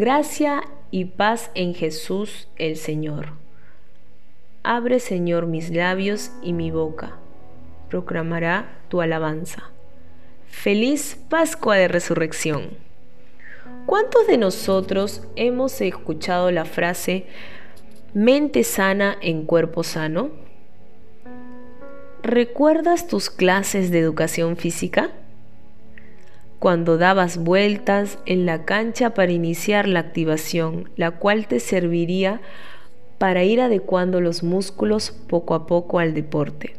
Gracia y paz en Jesús el Señor. Abre, Señor, mis labios y mi boca. Proclamará tu alabanza. Feliz Pascua de Resurrección. ¿Cuántos de nosotros hemos escuchado la frase mente sana en cuerpo sano? ¿Recuerdas tus clases de educación física? Cuando dabas vueltas en la cancha para iniciar la activación, la cual te serviría para ir adecuando los músculos poco a poco al deporte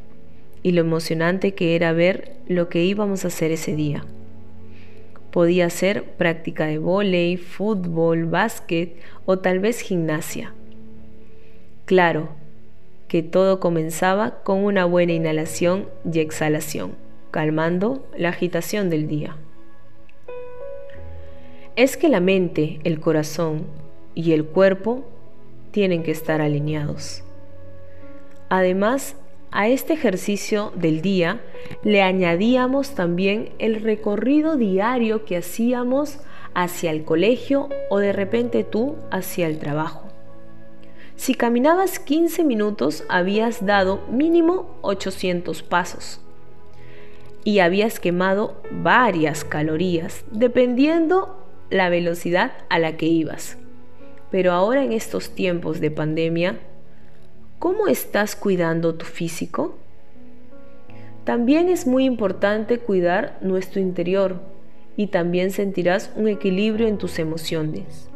y lo emocionante que era ver lo que íbamos a hacer ese día. Podía ser práctica de vóley, fútbol, básquet o tal vez gimnasia. Claro que todo comenzaba con una buena inhalación y exhalación, calmando la agitación del día. Es que la mente, el corazón y el cuerpo tienen que estar alineados. Además, a este ejercicio del día le añadíamos también el recorrido diario que hacíamos hacia el colegio o de repente tú hacia el trabajo. Si caminabas 15 minutos habías dado mínimo 800 pasos y habías quemado varias calorías dependiendo la velocidad a la que ibas. Pero ahora en estos tiempos de pandemia ¿Cómo estás cuidando tu físico? También es muy importante cuidar nuestro interior y también sentirás un equilibrio en tus emociones.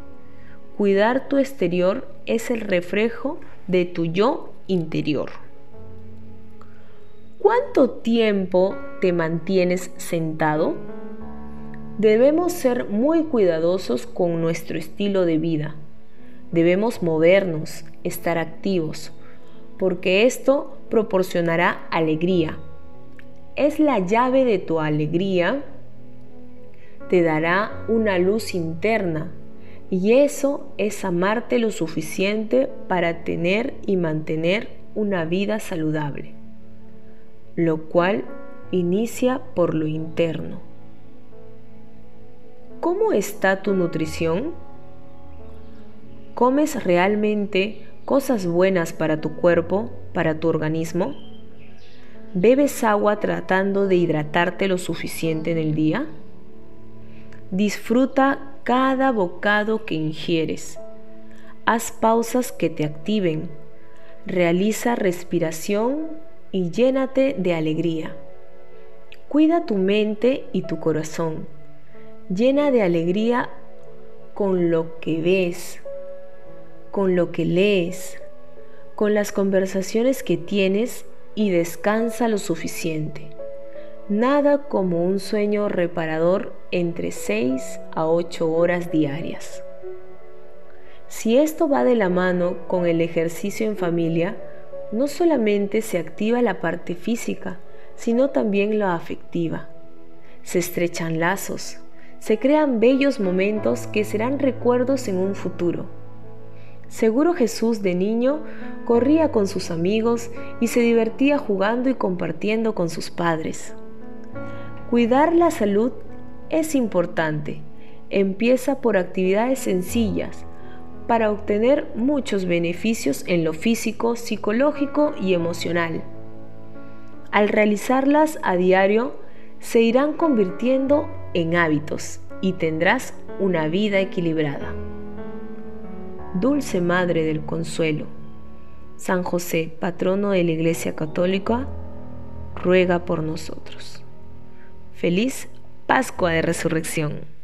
Cuidar tu exterior es el reflejo de tu yo interior. ¿Cuánto tiempo te mantienes sentado? Debemos ser muy cuidadosos con nuestro estilo de vida. Debemos movernos, estar activos, porque esto proporcionará alegría. Es la llave de tu alegría, te dará una luz interna y eso es amarte lo suficiente para tener y mantener una vida saludable, lo cual inicia por lo interno. ¿Cómo está tu nutrición? ¿Comes realmente cosas buenas para tu cuerpo, para tu organismo? ¿Bebes agua tratando de hidratarte lo suficiente en el día? Disfruta cada bocado que ingieres. Haz pausas que te activen. Realiza respiración y llénate de alegría. Cuida tu mente y tu corazón. Llena de alegría con lo que ves, con lo que lees, con las conversaciones que tienes y descansa lo suficiente. Nada como un sueño reparador entre 6 a 8 horas diarias. Si esto va de la mano con el ejercicio en familia, no solamente se activa la parte física, sino también la afectiva. Se estrechan lazos, se crean bellos momentos que serán recuerdos en un futuro. Seguro Jesús de niño corría con sus amigos y se divertía jugando y compartiendo con sus padres. Cuidar la salud es importante. Empieza por actividades sencillas para obtener muchos beneficios en lo físico, psicológico y emocional. Al realizarlas a diario, se irán convirtiendo en hábitos y tendrás una vida equilibrada. Dulce Madre del Consuelo, San José, patrono de la Iglesia Católica, ruega por nosotros. Feliz Pascua de Resurrección.